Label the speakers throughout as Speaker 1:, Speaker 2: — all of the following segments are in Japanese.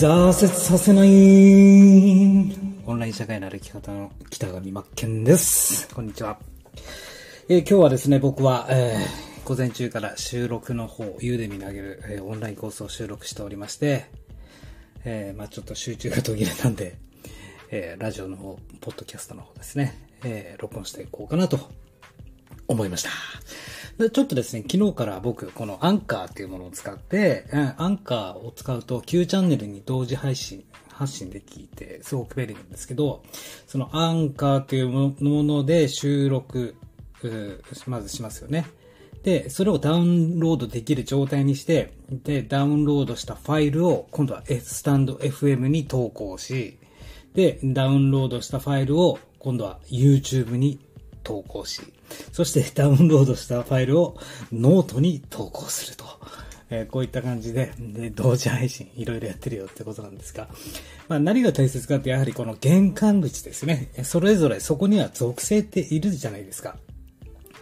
Speaker 1: 挫折させないオンライン社会の歩き方の北上真剣です。こんにちは。えー、今日はですね、僕は、えー、午前中から収録の方、ユーデミにあげる、えー、オンラインコースを収録しておりまして、え、まあちょっと集中が途切れたんで、え、ラジオの方、ポッドキャストの方ですね、え、録音していこうかなと思いました。で、ちょっとですね、昨日から僕、このアンカーっていうものを使って、アンカーを使うと Q チャンネルに同時配信、発信できて、すごく便利なんですけど、そのアンカーというもので収録、まずしますよね。で、それをダウンロードできる状態にして、で、ダウンロードしたファイルを今度はスタンド FM に投稿し、で、ダウンロードしたファイルを今度は YouTube に投稿し、そしてダウンロードしたファイルをノートに投稿すると。えー、こういった感じで、で、同時配信いろいろやってるよってことなんですが、まあ何が大切かってやはりこの玄関口ですね。それぞれそこには属性っているじゃないですか。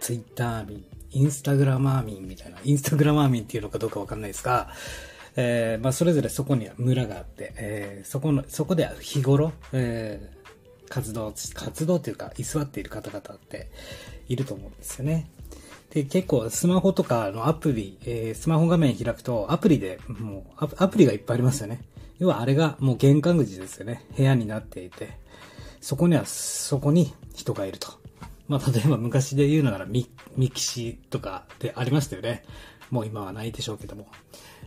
Speaker 1: ツイッター民、インスタグラマー民みたいな、インスタグラマー民っていうのかどうかわかんないですが、えー、まあそれぞれそこには村があって、えー、そこの、そこでは日頃、え、活動、活動というか、居座っている方々っていると思うんですよね。で、結構スマホとかのアプリ、えー、スマホ画面開くとアプリで、もうアプリがいっぱいありますよね。要はあれがもう玄関口ですよね。部屋になっていて、そこには、そこに人がいると。まあ、例えば昔で言うならミ、ミキシとかでありましたよね。もう今はないでしょうけども。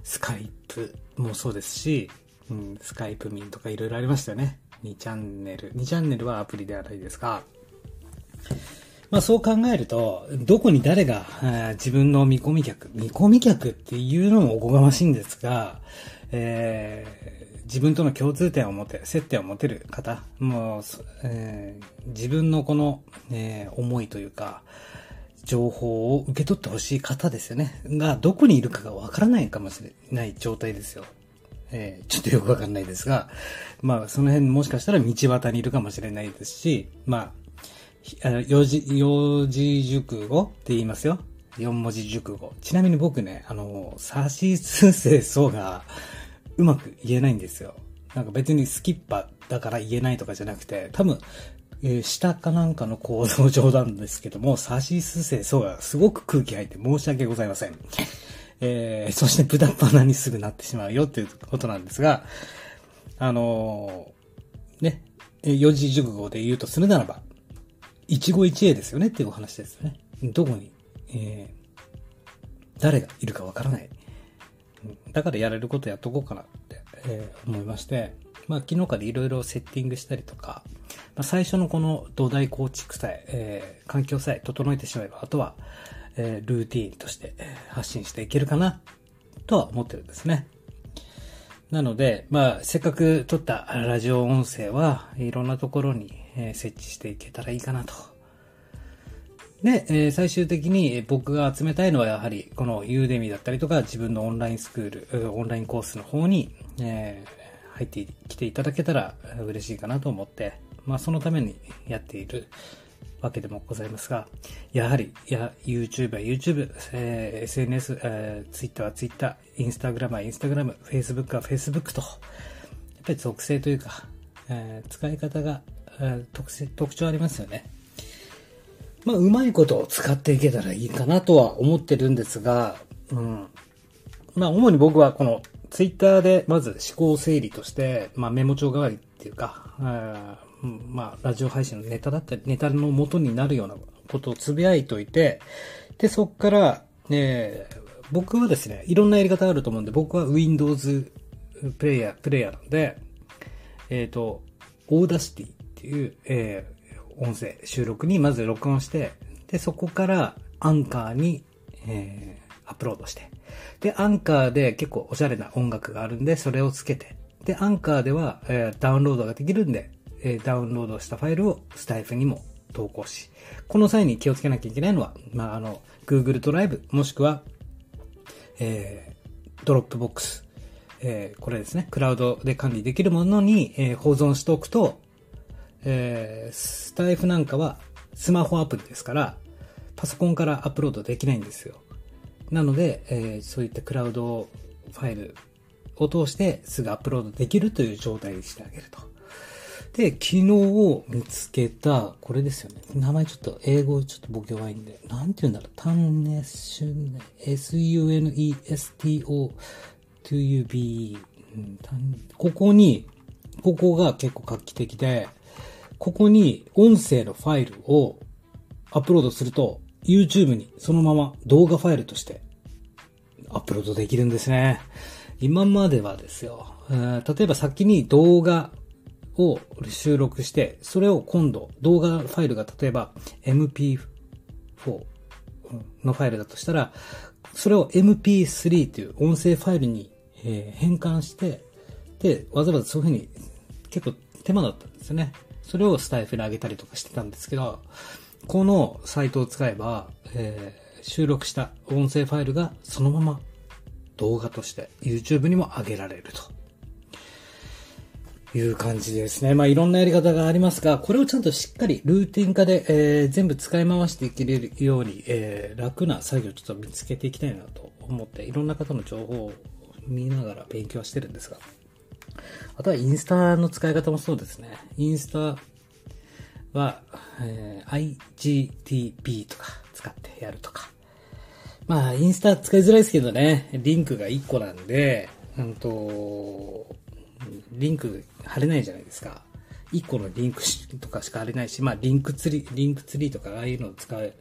Speaker 1: スカイプもそうですし、うん、スカイプミンとかいろいろありましたよね。2チャンネル。2チャンネルはアプリではないですが、まあそう考えると、どこに誰が自分の見込み客、見込み客っていうのもおこがましいんですが、えー、自分との共通点を持て、接点を持てる方、もう、えー、自分のこの、え、思いというか、情報を受け取ってほしい方ですよね。が、どこにいるかがわからないかもしれない状態ですよ。えー、ちょっとよくわかんないですが、まあ、その辺もしかしたら道端にいるかもしれないですし、まあ、あの、四字、四字熟語って言いますよ。四文字熟語。ちなみに僕ね、あの、サシスセソがうまく言えないんですよ。なんか別にスキッパだから言えないとかじゃなくて、多分、えー、下かなんかの構造上なんですけども、サシスセソがすごく空気入って申し訳ございません。えー、そして豚っ鼻にすぐなってしまうよっていうことなんですが、あのー、ね、四字熟語で言うとするならば、一期一会ですよねっていうお話ですよね。どこに、えー、誰がいるかわからない。だからやれることやっとこうかなって、えー、思いまして、まあ昨日からいろいろセッティングしたりとか、まあ、最初のこの土台構築さえ、えー、環境さえ整えてしまえば、あとは、えー、ルーティーンとして発信していけるかなとは思ってるんですね。なので、まあ、せっかく撮ったラジオ音声はいろんなところに、え設置していけたらいいかなと。で、えー、最終的に僕が集めたいのはやはりこのユーデミだったりとか自分のオンラインスクール、オンラインコースの方に、えー、入ってきていただけたら嬉しいかなと思って、まあそのためにやっているわけでもございますが、やはり、や、YouTube は YouTube、えー、SNS、えー、Twitter は Twitter、Instagram は Instagram、Facebook は Facebook と、やっぱり属性というか、えー、使い方が、えー、特性、特徴ありますよね。まあ、うまいことを使っていけたらいいかなとは思ってるんですが、うん。まあ、主に僕はこの Twitter でまず思考整理として、まあ、メモ帳代わりっていうか、まあ、ラジオ配信のネタだったり、ネタの元になるようなことをつぶやいといて、で、そっから、え、僕はですね、いろんなやり方あると思うんで、僕は Windows プレイヤー、プレイヤーなんで、えっ、ー、と、 Audacity っていう、えー、音声収録にまず録音して、で、そこからアンカーに、えー、アップロードして、で、アンカーで結構おしゃれな音楽があるんで、それをつけて、で、アンカーでは、えー、ダウンロードができるんで、えダウンロードしたファイルをスタイフにも投稿し、この際に気をつけなきゃいけないのは、まあ、あの、Google ドライブ、もしくは、えー、 Dropbox、えー、これですね、クラウドで管理できるものに、えー、保存しておくと、えー、スタイフなんかはスマホアプリですから、パソコンからアップロードできないんですよ。なので、えー、そういったクラウドファイルを通してすぐアップロードできるという状態にしてあげると。で、昨日見つけた、これですよね。名前ちょっと、英語ちょっと僕弱いんで、なんて言うんだろう。タンネシュネ、S-U-N-E-S-T-O to u b ここに、ここが結構画期的で、ここに音声のファイルをアップロードすると、YouTube にそのまま動画ファイルとしてアップロードできるんですね。今まではですよ、例えば先に動画を収録して、それを今度動画ファイルが例えば MP4 のファイルだとしたら、それを MP3 という音声ファイルに変換して、で、わざわざそういうふうに結構手間だったんですよね。それをスタイフに上げたりとかしてたんですけど、このサイトを使えば、えー、収録した音声ファイルがそのまま動画として YouTube にも上げられるという感じですね。まあいろんなやり方がありますが、これをちゃんとしっかりルーティン化で、えー、全部使い回していけるように、えー、楽な作業をちょっと見つけていきたいなと思って、いろんな方の情報を見ながら勉強してるんですが、あとはインスタの使い方もそうですね。インスタは、えー、IGTV とか使ってやるとか。まあ、インスタ使いづらいですけどね、リンクが1個なんで、うんと、リンク貼れないじゃないですか。1個のリンクとかしか貼れないし、まあ、 Linktree、Linktree とかああいうのを使う。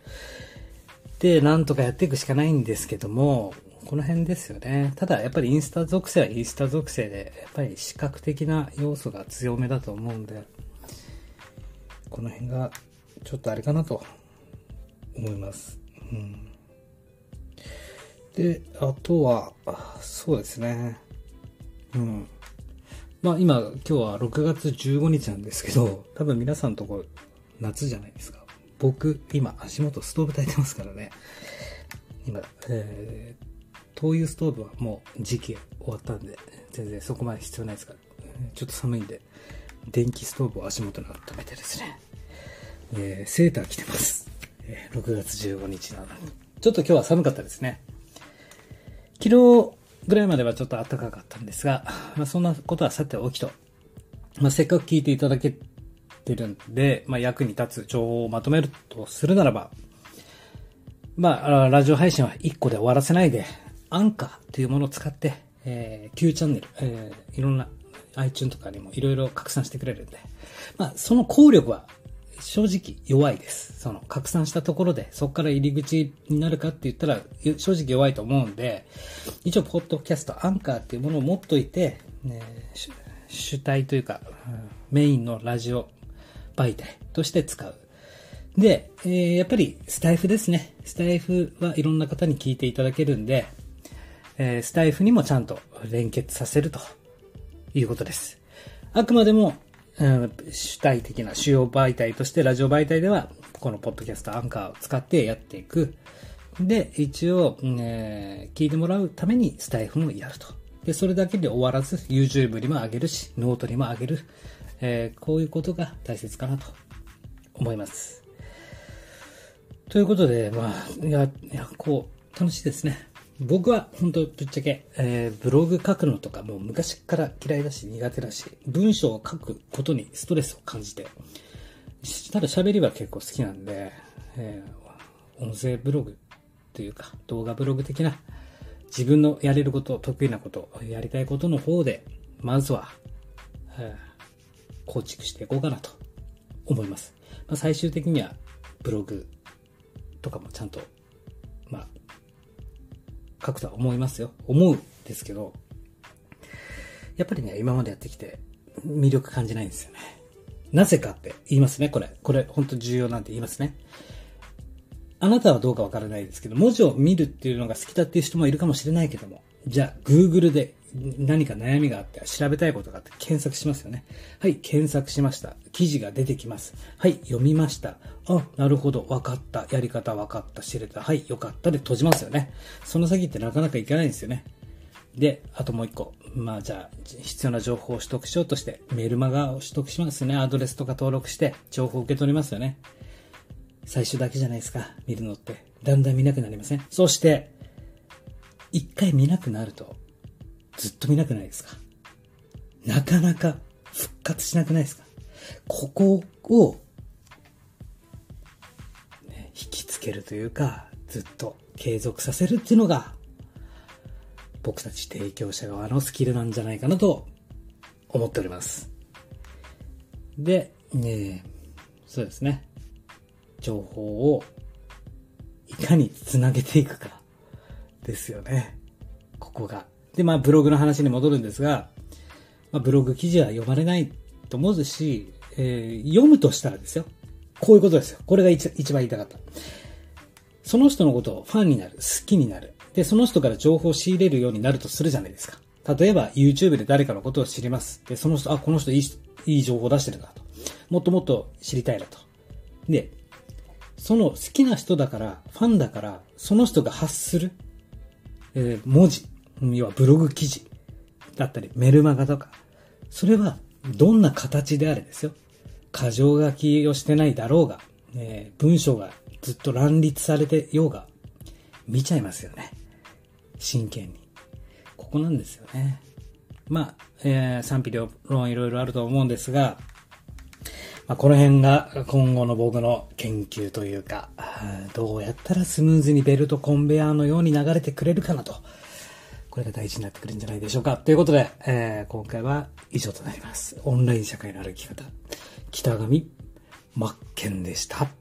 Speaker 1: で、なんとかやっていくしかないんですけども、この辺ですよね。ただ、やっぱりインスタ属性はインスタ属性で、やっぱり視覚的な要素が強めだと思うんで、この辺がちょっとあれかなと思います。うん、で、あとは、そうですね。うん。まあ今、今日は6月15日なんですけど、多分皆さんのとこ夏じゃないですか。僕、今足元ストーブ炊いてますからね。今、えー、灯油ストーブはもう時期終わったんで、全然そこまで必要ないですから、ちょっと寒いんで、電気ストーブを足元に温めてですね、えー、セーター着てます。えー、6月15日なのに。ちょっと今日は寒かったですね。昨日ぐらいまではちょっと暖かかったんですが、まあ、そんなことはさておきと、まあ、せっかく聞いていただけてるんで、まあ、役に立つ情報をまとめるとするならば、まあ、ラジオ配信は1個で終わらせないで、アンカーというものを使って、えー、Q チャンネル、えー、いろんな iTunes とかにもいろいろ拡散してくれるんで、まあ、その効力は正直弱いです。その拡散したところで、そこから入り口になるかって言ったら、正直弱いと思うんで、一応、ポッドキャスト、アンカーっていうものを持っといて、ね、主体というか、メインのラジオ媒体として使う。で、えー、やっぱりスタイフですね。スタイフはいろんな方に聞いていただけるんで、えー、スタイフにもちゃんと連結させるということです。あくまでも、うん、主体的な主要媒体としてラジオ媒体では、このポッドキャストアンカーを使ってやっていく。で、一応、えー、聞いてもらうためにスタイフもやると。で、それだけで終わらず、YouTube にも上げるし、ノートにも上げる。えー、こういうことが大切かなと思います。ということで、まあ、いや、いや、こう、楽しいですね。僕は本当ぶっちゃけ、えー、ブログ書くのとかもう昔から嫌いだし苦手だし、文章を書くことにストレスを感じて、ただ喋りは結構好きなんで、えー、音声ブログというか動画ブログ的な自分のやれること、得意なこと、やりたいことの方で、まずは、えー、構築していこうかなと思います。まあ、最終的にはブログとかもちゃんと書くとは思いますよ。思うんですけど、やっぱりね、今までやってきて魅力感じないんですよね。なぜかって言いますね、これ。これ、本当重要なんて言いますね。あなたはどうかわからないですけど、文字を見るっていうのが好きだっていう人もいるかもしれないけども、じゃあ、Google で何か悩みがあって調べたいことがあって検索しますよね。はい、検索しました。記事が出てきます。はい、読みました。あ、なるほど、わかった。やり方わかった。知れた。はい、よかったで閉じますよね。その先ってなかなかいかないんですよね。で、あともう一個。まあじゃあ、必要な情報を取得しようとして、メルマガを取得しますね。アドレスとか登録して、情報を受け取りますよね。最初だけじゃないですか。見るのって。だんだん見なくなりません？そして、一回見なくなると、ずっと見なくないですか？なかなか復活しなくないですか？ここを、ね、引きつけるというか、ずっと継続させるっていうのが、僕たち提供者側のスキルなんじゃないかなと思っております。で、ね、そうですね。情報をいかにつなげていくかですよね。ここが。で、まあブログの話に戻るんですが、まあ、ブログ記事は読まれないと思うし、えー、読むとしたらですよ。こういうことですよ。これが一番言いたかった。その人のことをファンになる、好きになる。で、その人から情報を仕入れるようになるとするじゃないですか。例えば、YouTube で誰かのことを知ります。で、その人、あ、この人いい、いい情報を出してるなと。もっともっと知りたいなと。で、その好きな人だから、ファンだから、その人が発する、えー、文字、要はブログ記事だったり、メルマガとか、それはどんな形であれですよ。過剰書きをしてないだろうが、えー、文章がずっと乱立されてようが、見ちゃいますよね。真剣に。ここなんですよね。まあ、えー、賛否両論いろいろあると思うんですが、まあ、この辺が今後の僕の研究というか、どうやったらスムーズにベルトコンベヤーのように流れてくれるかなと。これが大事になってくるんじゃないでしょうか。ということで、えー、今回は以上となります。オンライン社会の歩き方。北上真剣でした。